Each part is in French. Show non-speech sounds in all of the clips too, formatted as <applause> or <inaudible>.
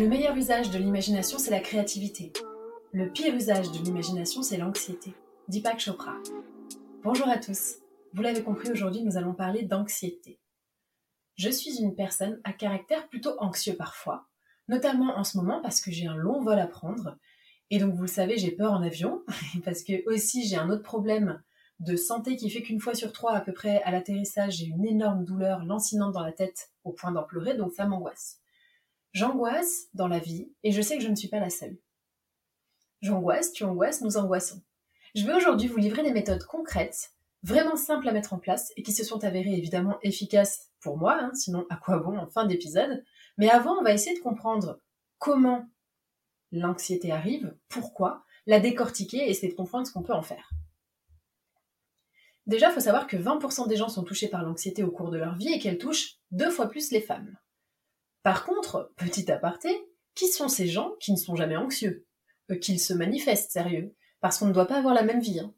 Le meilleur usage de l'imagination, c'est la créativité. Le pire usage de l'imagination, c'est l'anxiété. Deepak Chopra. Bonjour à tous. Vous l'avez compris, aujourd'hui, nous allons parler d'anxiété. Je suis une personne à caractère plutôt anxieux parfois, notamment en ce moment parce que j'ai un long vol à prendre. Et donc, vous le savez, j'ai peur en avion, <laughs> parce que aussi j'ai un autre problème de santé qui fait qu'une fois sur trois, à peu près à l'atterrissage, j'ai une énorme douleur lancinante dans la tête au point d'en pleurer, donc ça m'angoisse. J'angoisse dans la vie et je sais que je ne suis pas la seule. J'angoisse, tu angoisses, nous angoissons. Je vais aujourd'hui vous livrer des méthodes concrètes, vraiment simples à mettre en place et qui se sont avérées évidemment efficaces pour moi, hein, sinon à quoi bon en fin d'épisode. Mais avant, on va essayer de comprendre comment l'anxiété arrive, pourquoi, la décortiquer et essayer de comprendre ce qu'on peut en faire. Déjà, il faut savoir que 20% des gens sont touchés par l'anxiété au cours de leur vie et qu'elle touche deux fois plus les femmes. Par contre, petit aparté, qui sont ces gens qui ne sont jamais anxieux? Euh, Qu'ils se manifestent sérieux? Parce qu'on ne doit pas avoir la même vie. Hein.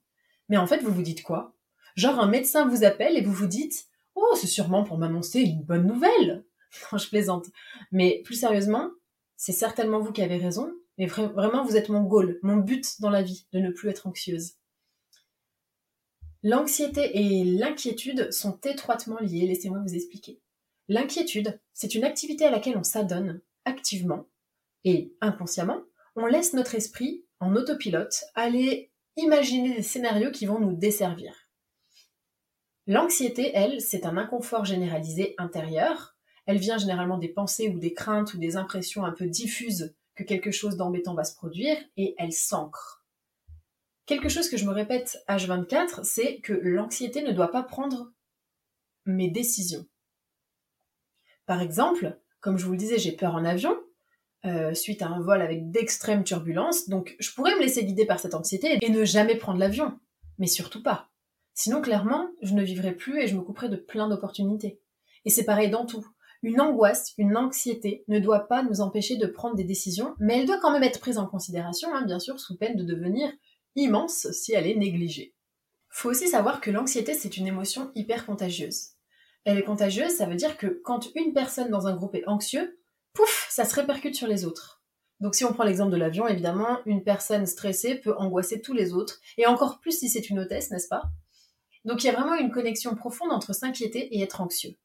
Mais en fait, vous vous dites quoi? Genre un médecin vous appelle et vous vous dites Oh, c'est sûrement pour m'annoncer une bonne nouvelle <laughs> Non, je plaisante. Mais plus sérieusement, c'est certainement vous qui avez raison, mais vraiment, vous êtes mon goal, mon but dans la vie, de ne plus être anxieuse. L'anxiété et l'inquiétude sont étroitement liées, laissez-moi vous expliquer. L'inquiétude, c'est une activité à laquelle on s'adonne activement et inconsciemment. On laisse notre esprit en autopilote aller imaginer des scénarios qui vont nous desservir. L'anxiété, elle, c'est un inconfort généralisé intérieur. Elle vient généralement des pensées ou des craintes ou des impressions un peu diffuses que quelque chose d'embêtant va se produire et elle s'ancre. Quelque chose que je me répète H24, c'est que l'anxiété ne doit pas prendre mes décisions. Par exemple, comme je vous le disais, j'ai peur en avion, euh, suite à un vol avec d'extrêmes turbulences, donc je pourrais me laisser guider par cette anxiété et ne jamais prendre l'avion. Mais surtout pas. Sinon, clairement, je ne vivrai plus et je me couperai de plein d'opportunités. Et c'est pareil dans tout. Une angoisse, une anxiété ne doit pas nous empêcher de prendre des décisions, mais elle doit quand même être prise en considération, hein, bien sûr, sous peine de devenir immense si elle est négligée. Faut aussi savoir que l'anxiété, c'est une émotion hyper contagieuse. Elle est contagieuse, ça veut dire que quand une personne dans un groupe est anxieux, pouf, ça se répercute sur les autres. Donc si on prend l'exemple de l'avion, évidemment, une personne stressée peut angoisser tous les autres, et encore plus si c'est une hôtesse, n'est-ce pas? Donc il y a vraiment une connexion profonde entre s'inquiéter et être anxieux.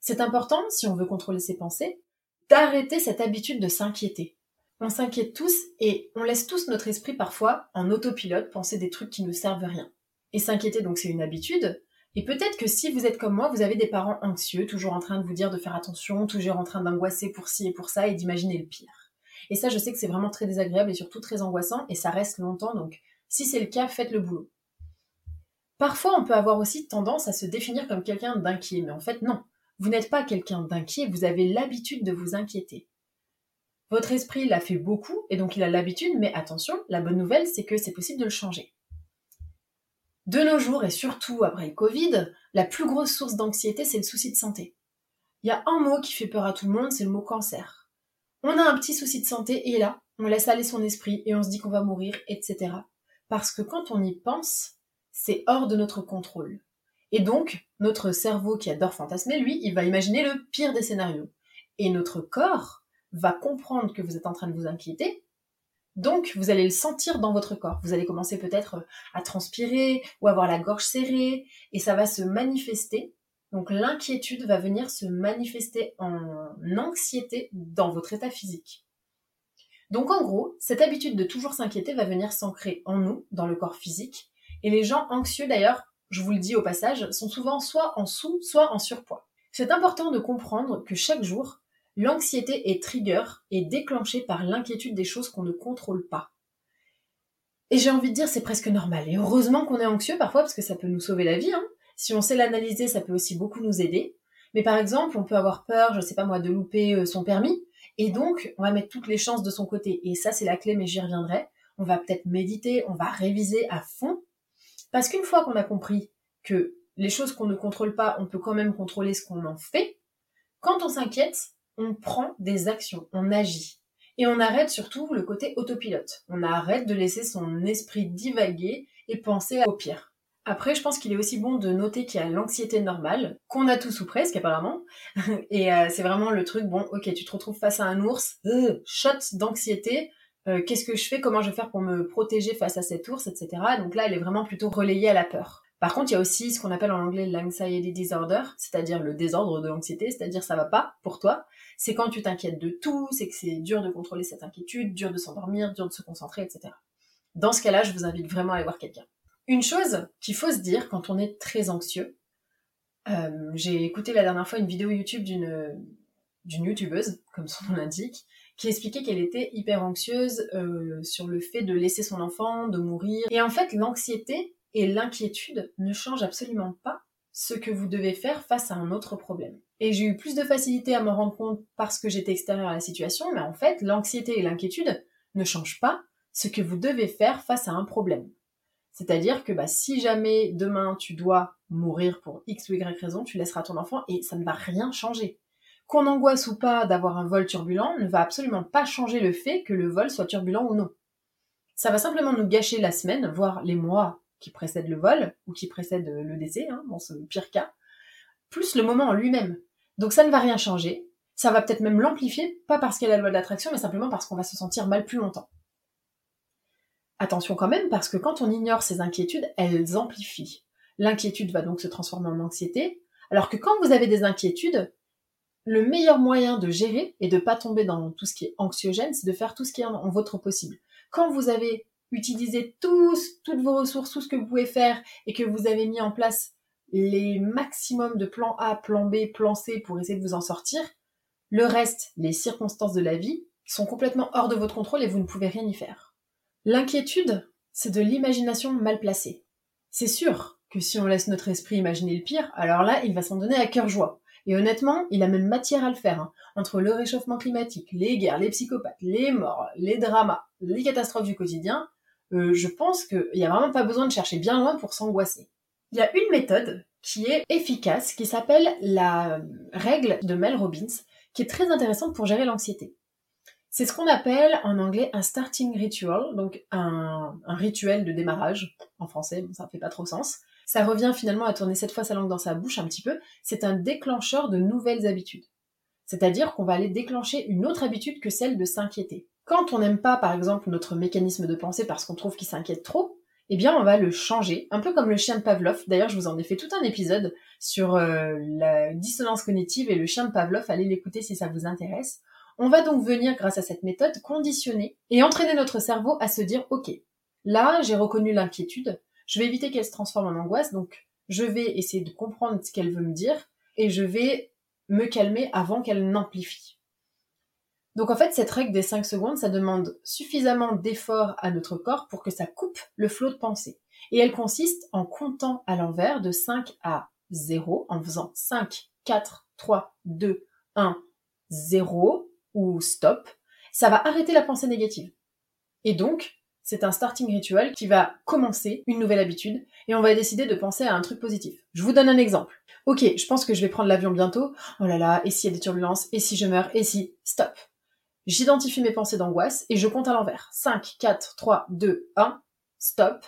C'est important, si on veut contrôler ses pensées, d'arrêter cette habitude de s'inquiéter. On s'inquiète tous et on laisse tous notre esprit parfois en autopilote penser des trucs qui ne servent rien. Et s'inquiéter, donc c'est une habitude, et peut-être que si vous êtes comme moi, vous avez des parents anxieux, toujours en train de vous dire de faire attention, toujours en train d'angoisser pour ci et pour ça et d'imaginer le pire. Et ça, je sais que c'est vraiment très désagréable et surtout très angoissant et ça reste longtemps, donc si c'est le cas, faites le boulot. Parfois, on peut avoir aussi tendance à se définir comme quelqu'un d'inquiet, mais en fait, non. Vous n'êtes pas quelqu'un d'inquiet, vous avez l'habitude de vous inquiéter. Votre esprit l'a fait beaucoup et donc il a l'habitude, mais attention, la bonne nouvelle, c'est que c'est possible de le changer. De nos jours, et surtout après le Covid, la plus grosse source d'anxiété, c'est le souci de santé. Il y a un mot qui fait peur à tout le monde, c'est le mot cancer. On a un petit souci de santé et là, on laisse aller son esprit et on se dit qu'on va mourir, etc. Parce que quand on y pense, c'est hors de notre contrôle. Et donc, notre cerveau qui adore fantasmer, lui, il va imaginer le pire des scénarios. Et notre corps va comprendre que vous êtes en train de vous inquiéter. Donc, vous allez le sentir dans votre corps. Vous allez commencer peut-être à transpirer ou avoir la gorge serrée et ça va se manifester. Donc, l'inquiétude va venir se manifester en anxiété dans votre état physique. Donc en gros, cette habitude de toujours s'inquiéter va venir s'ancrer en nous, dans le corps physique. Et les gens anxieux d'ailleurs, je vous le dis au passage, sont souvent soit en sous, soit en surpoids. C'est important de comprendre que chaque jour, l'anxiété est trigger et déclenchée par l'inquiétude des choses qu'on ne contrôle pas. Et j'ai envie de dire, c'est presque normal. Et heureusement qu'on est anxieux parfois, parce que ça peut nous sauver la vie. Hein. Si on sait l'analyser, ça peut aussi beaucoup nous aider. Mais par exemple, on peut avoir peur, je sais pas moi, de louper euh, son permis. Et donc, on va mettre toutes les chances de son côté. Et ça, c'est la clé, mais j'y reviendrai. On va peut-être méditer, on va réviser à fond. Parce qu'une fois qu'on a compris que les choses qu'on ne contrôle pas, on peut quand même contrôler ce qu'on en fait, quand on s'inquiète, on prend des actions, on agit. Et on arrête surtout le côté autopilote. On arrête de laisser son esprit divaguer et penser au pire. Après, je pense qu'il est aussi bon de noter qu'il y a l'anxiété normale, qu'on a tous ou presque apparemment. <laughs> Et euh, c'est vraiment le truc, bon, ok, tu te retrouves face à un ours, euh, shot d'anxiété, euh, qu'est-ce que je fais, comment je vais faire pour me protéger face à cet ours, etc. Donc là, elle est vraiment plutôt relayée à la peur. Par contre, il y a aussi ce qu'on appelle en anglais l'anxiety disorder, c'est-à-dire le désordre de l'anxiété, c'est-à-dire ça va pas pour toi. C'est quand tu t'inquiètes de tout, c'est que c'est dur de contrôler cette inquiétude, dur de s'endormir, dur de se concentrer, etc. Dans ce cas-là, je vous invite vraiment à aller voir quelqu'un. Une chose qu'il faut se dire quand on est très anxieux, euh, j'ai écouté la dernière fois une vidéo YouTube d'une youtubeuse, comme son nom l'indique, qui expliquait qu'elle était hyper anxieuse euh, sur le fait de laisser son enfant, de mourir. Et en fait, l'anxiété et l'inquiétude ne changent absolument pas ce que vous devez faire face à un autre problème. Et j'ai eu plus de facilité à m'en rendre compte parce que j'étais extérieure à la situation, mais en fait, l'anxiété et l'inquiétude ne changent pas ce que vous devez faire face à un problème. C'est-à-dire que bah, si jamais demain tu dois mourir pour X ou Y raison, tu laisseras ton enfant et ça ne va rien changer. Qu'on angoisse ou pas d'avoir un vol turbulent ne va absolument pas changer le fait que le vol soit turbulent ou non. Ça va simplement nous gâcher la semaine, voire les mois qui précèdent le vol ou qui précèdent le décès, hein, dans ce pire cas, plus le moment en lui-même. Donc ça ne va rien changer. Ça va peut-être même l'amplifier, pas parce qu'il y a la loi de l'attraction, mais simplement parce qu'on va se sentir mal plus longtemps. Attention quand même, parce que quand on ignore ces inquiétudes, elles amplifient. L'inquiétude va donc se transformer en anxiété, alors que quand vous avez des inquiétudes, le meilleur moyen de gérer et de pas tomber dans tout ce qui est anxiogène, c'est de faire tout ce qui est en, votre possible. Quand vous avez utilisé tous, toutes vos ressources, tout ce que vous pouvez faire et que vous avez mis en place les maximums de plan A, plan B, plan C pour essayer de vous en sortir, le reste, les circonstances de la vie, sont complètement hors de votre contrôle et vous ne pouvez rien y faire. L'inquiétude, c'est de l'imagination mal placée. C'est sûr que si on laisse notre esprit imaginer le pire, alors là, il va s'en donner à cœur joie. Et honnêtement, il a même matière à le faire. Hein. Entre le réchauffement climatique, les guerres, les psychopathes, les morts, les dramas, les catastrophes du quotidien, euh, je pense qu'il n'y a vraiment pas besoin de chercher bien loin pour s'angoisser. Il y a une méthode qui est efficace, qui s'appelle la règle de Mel Robbins, qui est très intéressante pour gérer l'anxiété. C'est ce qu'on appelle en anglais un starting ritual, donc un, rituel de démarrage. En français, ça fait pas trop sens. Ça revient finalement à tourner cette fois sa langue dans sa bouche un petit peu. C'est un déclencheur de nouvelles habitudes. C'est-à-dire qu'on va aller déclencher une autre habitude que celle de s'inquiéter. Quand on n'aime pas, par exemple, notre mécanisme de pensée parce qu'on trouve qu'il s'inquiète trop, eh bien, on va le changer, un peu comme le chien de Pavlov. D'ailleurs, je vous en ai fait tout un épisode sur euh, la dissonance cognitive et le chien de Pavlov. Allez l'écouter si ça vous intéresse. On va donc venir, grâce à cette méthode, conditionner et entraîner notre cerveau à se dire, OK, là, j'ai reconnu l'inquiétude, je vais éviter qu'elle se transforme en angoisse, donc je vais essayer de comprendre ce qu'elle veut me dire et je vais me calmer avant qu'elle n'amplifie. Donc en fait, cette règle des 5 secondes, ça demande suffisamment d'effort à notre corps pour que ça coupe le flot de pensée. Et elle consiste en comptant à l'envers de 5 à 0, en faisant 5, 4, 3, 2, 1, 0 ou stop, ça va arrêter la pensée négative. Et donc, c'est un starting ritual qui va commencer une nouvelle habitude et on va décider de penser à un truc positif. Je vous donne un exemple. Ok, je pense que je vais prendre l'avion bientôt. Oh là là, et s'il y a des turbulences? Et si je meurs? Et si? Stop. J'identifie mes pensées d'angoisse et je compte à l'envers. 5, 4, 3, 2, 1, stop.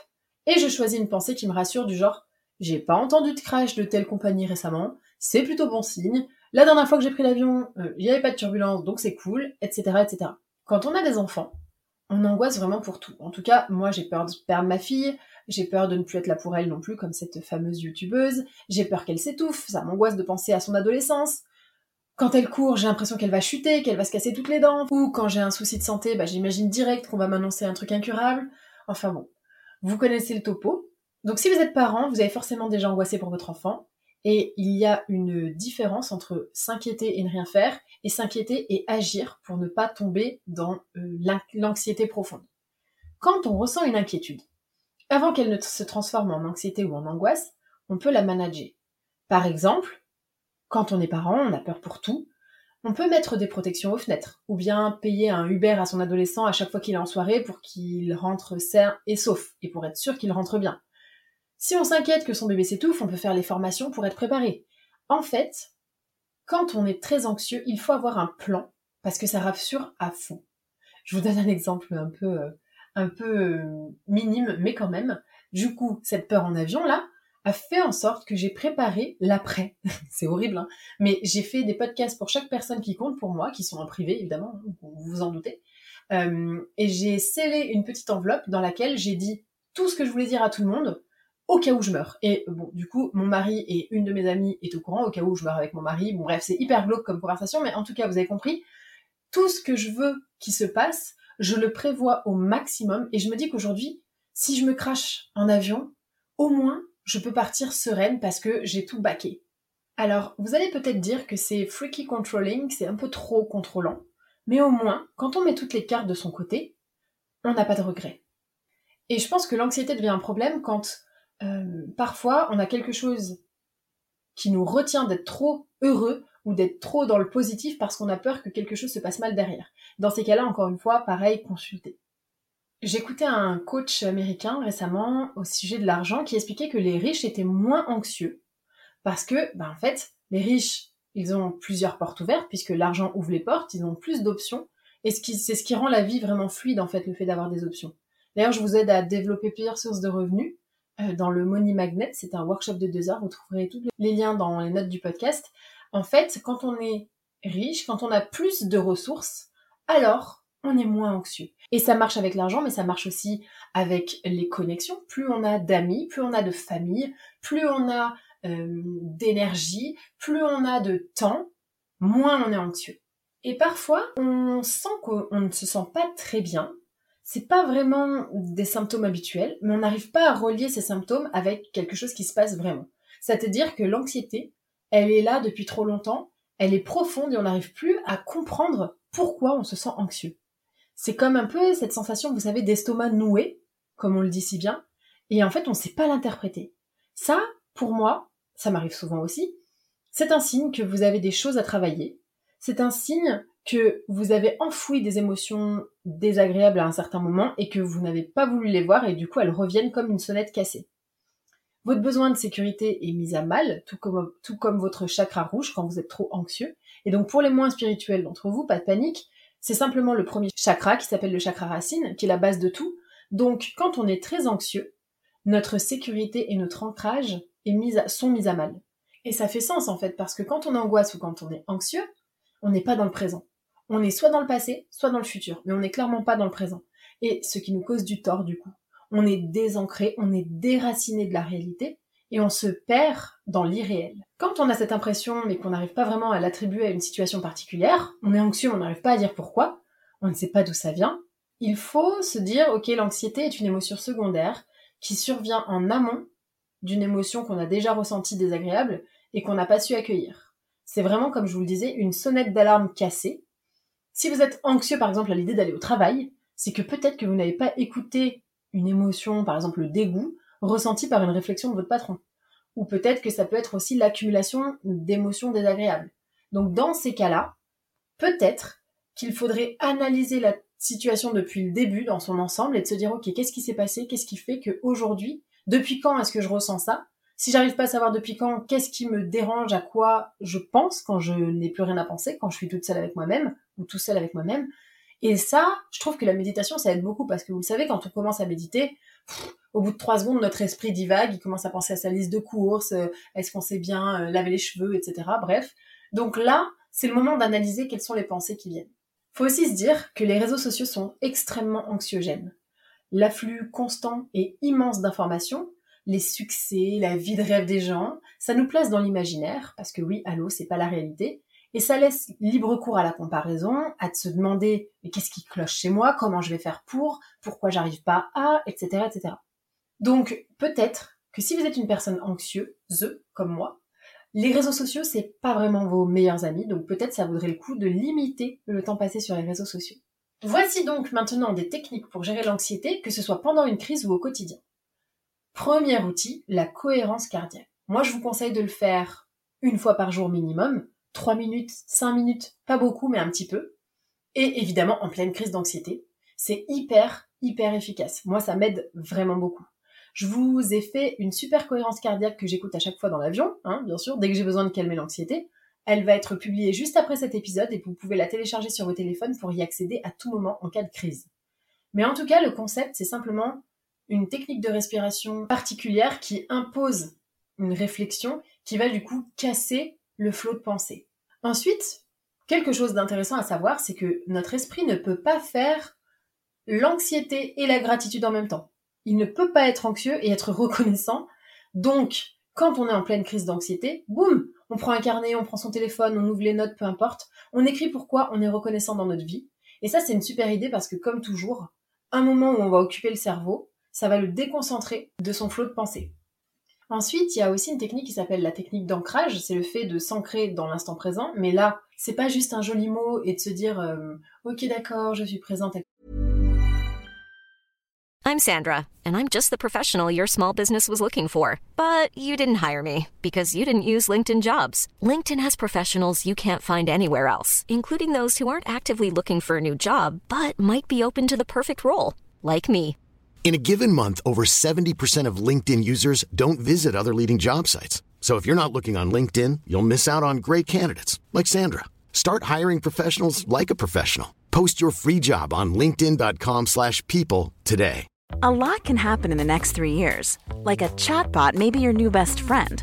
Et je choisis une pensée qui me rassure du genre j'ai pas entendu de crash de telle compagnie récemment, c'est plutôt bon signe. La dernière fois que j'ai pris l'avion, euh, il n'y avait pas de turbulence, donc c'est cool, etc., etc. Quand on a des enfants, on angoisse vraiment pour tout. En tout cas, moi j'ai peur de perdre ma fille, j'ai peur de ne plus être là pour elle non plus, comme cette fameuse youtubeuse, j'ai peur qu'elle s'étouffe, ça m'angoisse de penser à son adolescence. Quand elle court, j'ai l'impression qu'elle va chuter, qu'elle va se casser toutes les dents. Ou quand j'ai un souci de santé, bah, j'imagine direct qu'on va m'annoncer un truc incurable. Enfin bon, vous connaissez le topo. Donc si vous êtes parent, vous avez forcément déjà angoissé pour votre enfant. Et il y a une différence entre s'inquiéter et ne rien faire, et s'inquiéter et agir pour ne pas tomber dans euh, l'anxiété profonde. Quand on ressent une inquiétude, avant qu'elle ne se transforme en anxiété ou en angoisse, on peut la manager. Par exemple, quand on est parent, on a peur pour tout, on peut mettre des protections aux fenêtres, ou bien payer un Uber à son adolescent à chaque fois qu'il est en soirée pour qu'il rentre sain et sauf, et pour être sûr qu'il rentre bien. Si on s'inquiète que son bébé s'étouffe, on peut faire les formations pour être préparé. En fait, quand on est très anxieux, il faut avoir un plan, parce que ça rassure à fond. Je vous donne un exemple un peu, euh, un peu euh, minime, mais quand même. Du coup, cette peur en avion, là, a fait en sorte que j'ai préparé l'après. <laughs> c'est horrible, hein mais j'ai fait des podcasts pour chaque personne qui compte pour moi, qui sont en privé, évidemment, hein, vous vous en doutez. Euh, et j'ai scellé une petite enveloppe dans laquelle j'ai dit tout ce que je voulais dire à tout le monde, au cas où je meurs. Et bon, du coup, mon mari et une de mes amies est au courant, au cas où je meurs avec mon mari. Bon, bref, c'est hyper glauque comme conversation, mais en tout cas, vous avez compris. Tout ce que je veux qui se passe, je le prévois au maximum. Et je me dis qu'aujourd'hui, si je me crache en avion, au moins, je peux partir sereine parce que j'ai tout baqué. Alors, vous allez peut-être dire que c'est freaky controlling, c'est un peu trop contrôlant, mais au moins, quand on met toutes les cartes de son côté, on n'a pas de regrets. Et je pense que l'anxiété devient un problème quand euh, parfois on a quelque chose qui nous retient d'être trop heureux ou d'être trop dans le positif parce qu'on a peur que quelque chose se passe mal derrière. Dans ces cas-là, encore une fois, pareil, consultez. J'écoutais un coach américain récemment au sujet de l'argent qui expliquait que les riches étaient moins anxieux parce que, ben en fait, les riches, ils ont plusieurs portes ouvertes puisque l'argent ouvre les portes, ils ont plus d'options et c'est ce qui rend la vie vraiment fluide en fait, le fait d'avoir des options. D'ailleurs, je vous aide à développer plusieurs sources de revenus euh, dans le Money Magnet, c'est un workshop de deux heures, vous trouverez tous les liens dans les notes du podcast. En fait, quand on est riche, quand on a plus de ressources, alors on est moins anxieux. Et ça marche avec l'argent, mais ça marche aussi avec les connexions. Plus on a d'amis, plus on a de famille, plus on a euh, d'énergie, plus on a de temps, moins on est anxieux. Et parfois, on sent qu'on ne se sent pas très bien. C'est pas vraiment des symptômes habituels, mais on n'arrive pas à relier ces symptômes avec quelque chose qui se passe vraiment. C'est-à-dire que l'anxiété, elle est là depuis trop longtemps, elle est profonde et on n'arrive plus à comprendre pourquoi on se sent anxieux. C'est comme un peu cette sensation, vous savez, d'estomac noué, comme on le dit si bien, et en fait on ne sait pas l'interpréter. Ça, pour moi, ça m'arrive souvent aussi, c'est un signe que vous avez des choses à travailler, c'est un signe que vous avez enfoui des émotions désagréables à un certain moment et que vous n'avez pas voulu les voir et du coup elles reviennent comme une sonnette cassée. Votre besoin de sécurité est mis à mal, tout comme, tout comme votre chakra rouge quand vous êtes trop anxieux. Et donc pour les moins spirituels d'entre vous, pas de panique, c'est simplement le premier chakra qui s'appelle le chakra racine, qui est la base de tout. Donc, quand on est très anxieux, notre sécurité et notre ancrage sont mis à mal. Et ça fait sens en fait, parce que quand on angoisse ou quand on est anxieux, on n'est pas dans le présent. On est soit dans le passé, soit dans le futur, mais on n'est clairement pas dans le présent. Et ce qui nous cause du tort du coup. On est désancré, on est déraciné de la réalité, et on se perd dans l'irréel. Quand on a cette impression mais qu'on n'arrive pas vraiment à l'attribuer à une situation particulière, on est anxieux, on n'arrive pas à dire pourquoi, on ne sait pas d'où ça vient, il faut se dire ok l'anxiété est une émotion secondaire qui survient en amont d'une émotion qu'on a déjà ressentie désagréable et qu'on n'a pas su accueillir. C'est vraiment comme je vous le disais une sonnette d'alarme cassée. Si vous êtes anxieux par exemple à l'idée d'aller au travail, c'est que peut-être que vous n'avez pas écouté une émotion, par exemple le dégoût, ressenti par une réflexion de votre patron. Ou peut-être que ça peut être aussi l'accumulation d'émotions désagréables. Donc dans ces cas-là, peut-être qu'il faudrait analyser la situation depuis le début dans son ensemble et de se dire ok qu'est-ce qui s'est passé, qu'est-ce qui fait que aujourd'hui, depuis quand est-ce que je ressens ça? Si j'arrive pas à savoir depuis quand, qu'est-ce qui me dérange, à quoi je pense quand je n'ai plus rien à penser, quand je suis toute seule avec moi-même ou tout seul avec moi-même. Et ça, je trouve que la méditation, ça aide beaucoup parce que vous le savez, quand on commence à méditer, au bout de trois secondes, notre esprit divague, il commence à penser à sa liste de courses, euh, est-ce qu'on sait bien euh, laver les cheveux, etc. Bref. Donc là, c'est le moment d'analyser quelles sont les pensées qui viennent. Faut aussi se dire que les réseaux sociaux sont extrêmement anxiogènes. L'afflux constant et immense d'informations, les succès, la vie de rêve des gens, ça nous place dans l'imaginaire, parce que oui, allô, c'est pas la réalité, et ça laisse libre cours à la comparaison, à se demander mais qu'est-ce qui cloche chez moi, comment je vais faire pour, pourquoi j'arrive pas à, etc., etc. Donc peut-être que si vous êtes une personne anxieuse, comme moi, les réseaux sociaux, c'est pas vraiment vos meilleurs amis, donc peut-être ça vaudrait le coup de limiter le temps passé sur les réseaux sociaux. Voici donc maintenant des techniques pour gérer l'anxiété, que ce soit pendant une crise ou au quotidien. Premier outil, la cohérence cardiaque. Moi, je vous conseille de le faire une fois par jour minimum, 3 minutes, 5 minutes, pas beaucoup, mais un petit peu. Et évidemment, en pleine crise d'anxiété, c'est hyper, hyper efficace. Moi, ça m'aide vraiment beaucoup. Je vous ai fait une super cohérence cardiaque que j'écoute à chaque fois dans l'avion, hein, bien sûr, dès que j'ai besoin de calmer l'anxiété. Elle va être publiée juste après cet épisode et vous pouvez la télécharger sur vos téléphones pour y accéder à tout moment en cas de crise. Mais en tout cas, le concept, c'est simplement une technique de respiration particulière qui impose une réflexion qui va du coup casser le flot de pensée. Ensuite, quelque chose d'intéressant à savoir, c'est que notre esprit ne peut pas faire l'anxiété et la gratitude en même temps il ne peut pas être anxieux et être <laughs> reconnaissant. Donc, quand on est en pleine crise d'anxiété, boum, on prend un carnet, on prend son téléphone, on ouvre les notes, peu importe, on écrit pourquoi on est reconnaissant dans notre vie. Et ça, c'est une super idée parce que, comme toujours, un moment où on va occuper le cerveau, ça va le déconcentrer de son flot de pensée. Ensuite, il y a aussi une technique qui s'appelle la technique d'ancrage, c'est le fait de s'ancrer dans l'instant présent, mais là, c'est pas juste un joli mot et de se dire euh, OK d'accord, je suis présente I'm Sandra, and I'm just the professional your small business was looking for. But you didn't hire me because you didn't use LinkedIn jobs. LinkedIn has professionals you can't find anywhere else, including those who aren't actively looking for a new job but might be open to the perfect role, like me. In a given month, over 70% of LinkedIn users don't visit other leading job sites. So if you're not looking on LinkedIn, you'll miss out on great candidates like Sandra. Start hiring professionals like a professional. Post your free job on linkedin.com/people today. A lot can happen in the next three years. Like a chatbot may be your new best friend.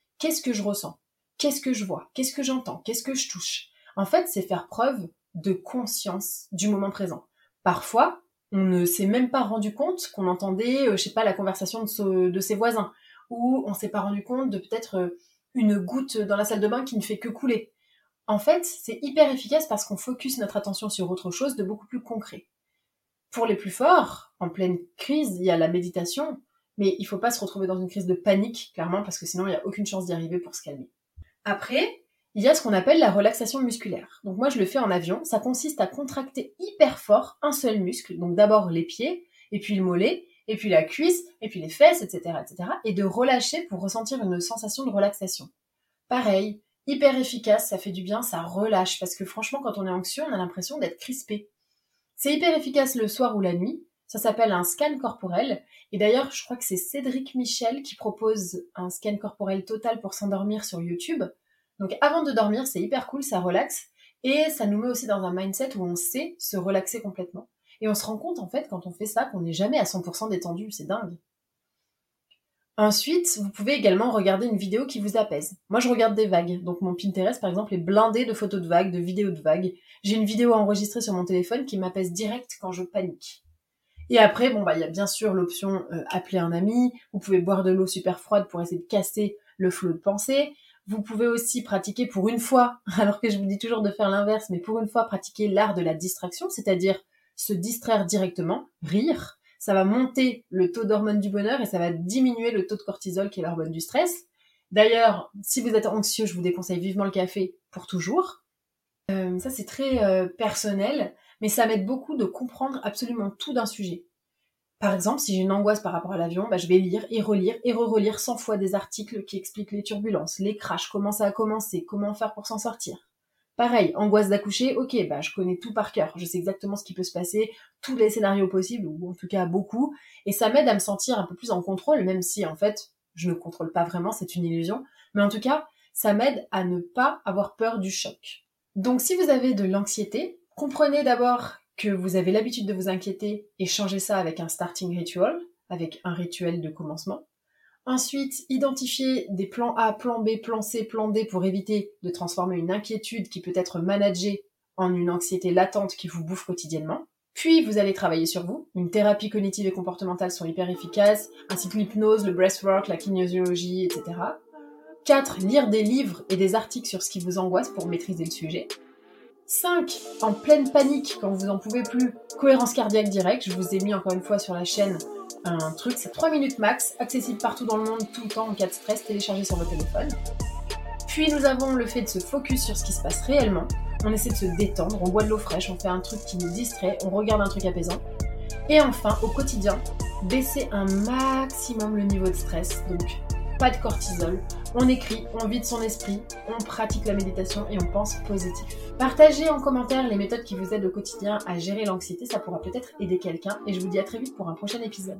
Qu'est-ce que je ressens? Qu'est-ce que je vois? Qu'est-ce que j'entends? Qu'est-ce que je touche? En fait, c'est faire preuve de conscience du moment présent. Parfois, on ne s'est même pas rendu compte qu'on entendait, euh, je sais pas, la conversation de, ses voisins, ou on s'est pas rendu compte de peut-être euh, une goutte dans la salle de bain qui ne fait que couler. En fait, c'est hyper efficace parce qu'on focus notre attention sur autre chose de beaucoup plus concret. Pour les plus forts, en pleine crise, il y a la méditation, mais il faut pas se retrouver dans une crise de panique, clairement, parce que sinon il n'y a aucune chance d'y arriver pour se calmer. Après, il y a ce qu'on appelle la relaxation musculaire. Donc moi je le fais en avion, ça consiste à contracter hyper fort un seul muscle, donc d'abord les pieds, et puis le mollet, et puis la cuisse, et puis les fesses, etc., etc., et de relâcher pour ressentir une sensation de relaxation. Pareil, hyper efficace, ça fait du bien, ça relâche, parce que franchement quand on est anxieux, on a l'impression d'être crispé. C'est hyper efficace le soir ou la nuit, ça s'appelle un scan corporel. Et d'ailleurs, je crois que c'est Cédric Michel qui propose un scan corporel total pour s'endormir sur YouTube. Donc avant de dormir, c'est hyper cool, ça relaxe. Et ça nous met aussi dans un mindset où on sait se relaxer complètement. Et on se rend compte en fait quand on fait ça qu'on n'est jamais à 100% détendu, c'est dingue. Ensuite, vous pouvez également regarder une vidéo qui vous apaise. Moi, je regarde des vagues. Donc mon Pinterest, par exemple, est blindé de photos de vagues, de vidéos de vagues. J'ai une vidéo enregistrée sur mon téléphone qui m'apaise direct quand je panique. Et après, bon, bah, il y a bien sûr l'option euh, appeler un ami. Vous pouvez boire de l'eau super froide pour essayer de casser le flot de pensée. Vous pouvez aussi pratiquer pour une fois, <laughs> alors que je vous dis toujours de faire l'inverse, mais pour une fois pratiquer l'art de la distraction, c'est-à-dire se distraire directement, rire. Ça va monter le taux d'hormones du bonheur et ça va diminuer le taux de cortisol qui est l'hormone du stress. D'ailleurs, si vous êtes anxieux, je vous déconseille vivement le café pour toujours. Euh, ça, c'est très euh, personnel, mais ça m'aide beaucoup de comprendre absolument tout d'un sujet. Par exemple, si j'ai une angoisse par rapport à l'avion, bah, je vais lire et relire et re-relire 100 fois des articles qui expliquent les turbulences, les crashs, comment ça a commencé, comment faire pour s'en sortir. Pareil, angoisse d'accoucher, ok, bah, je connais tout par cœur, je sais exactement ce qui peut se passer, tous les scénarios possibles, ou en tout cas beaucoup, et ça m'aide à me sentir un peu plus en contrôle, même si en fait, je ne contrôle pas vraiment, c'est une illusion, mais en tout cas, ça m'aide à ne pas avoir peur du choc. Donc si vous avez de l'anxiété, comprenez d'abord que vous avez l'habitude de vous inquiéter et changez ça avec un starting ritual, avec un rituel de commencement. Ensuite, identifiez des plans A, plan B, plan C, plan D pour éviter de transformer une inquiétude qui peut être managée en une anxiété latente qui vous bouffe quotidiennement. Puis, vous allez travailler sur vous. Une thérapie cognitive et comportementale sont hyper efficaces, ainsi que l'hypnose, le breathwork, la kinésiologie, etc. 4. Lire des livres et des articles sur ce qui vous angoisse pour maîtriser le sujet. 5. En pleine panique, quand vous en pouvez plus, cohérence cardiaque directe. Je vous ai mis encore une fois sur la chaîne un truc, c'est 3 minutes max, accessible partout dans le monde, tout le temps, en cas de stress, téléchargé sur votre téléphone. Puis nous avons le fait de se focus sur ce qui se passe réellement. On essaie de se détendre, on boit de l'eau fraîche, on fait un truc qui nous distrait, on regarde un truc apaisant. Et enfin, au quotidien, baisser un maximum le niveau de stress. Donc, pas de cortisol, on écrit, on vide son esprit, on pratique la méditation et on pense positif. Partagez en commentaire les méthodes qui vous aident au quotidien à gérer l'anxiété, ça pourra peut-être aider quelqu'un et je vous dis à très vite pour un prochain épisode.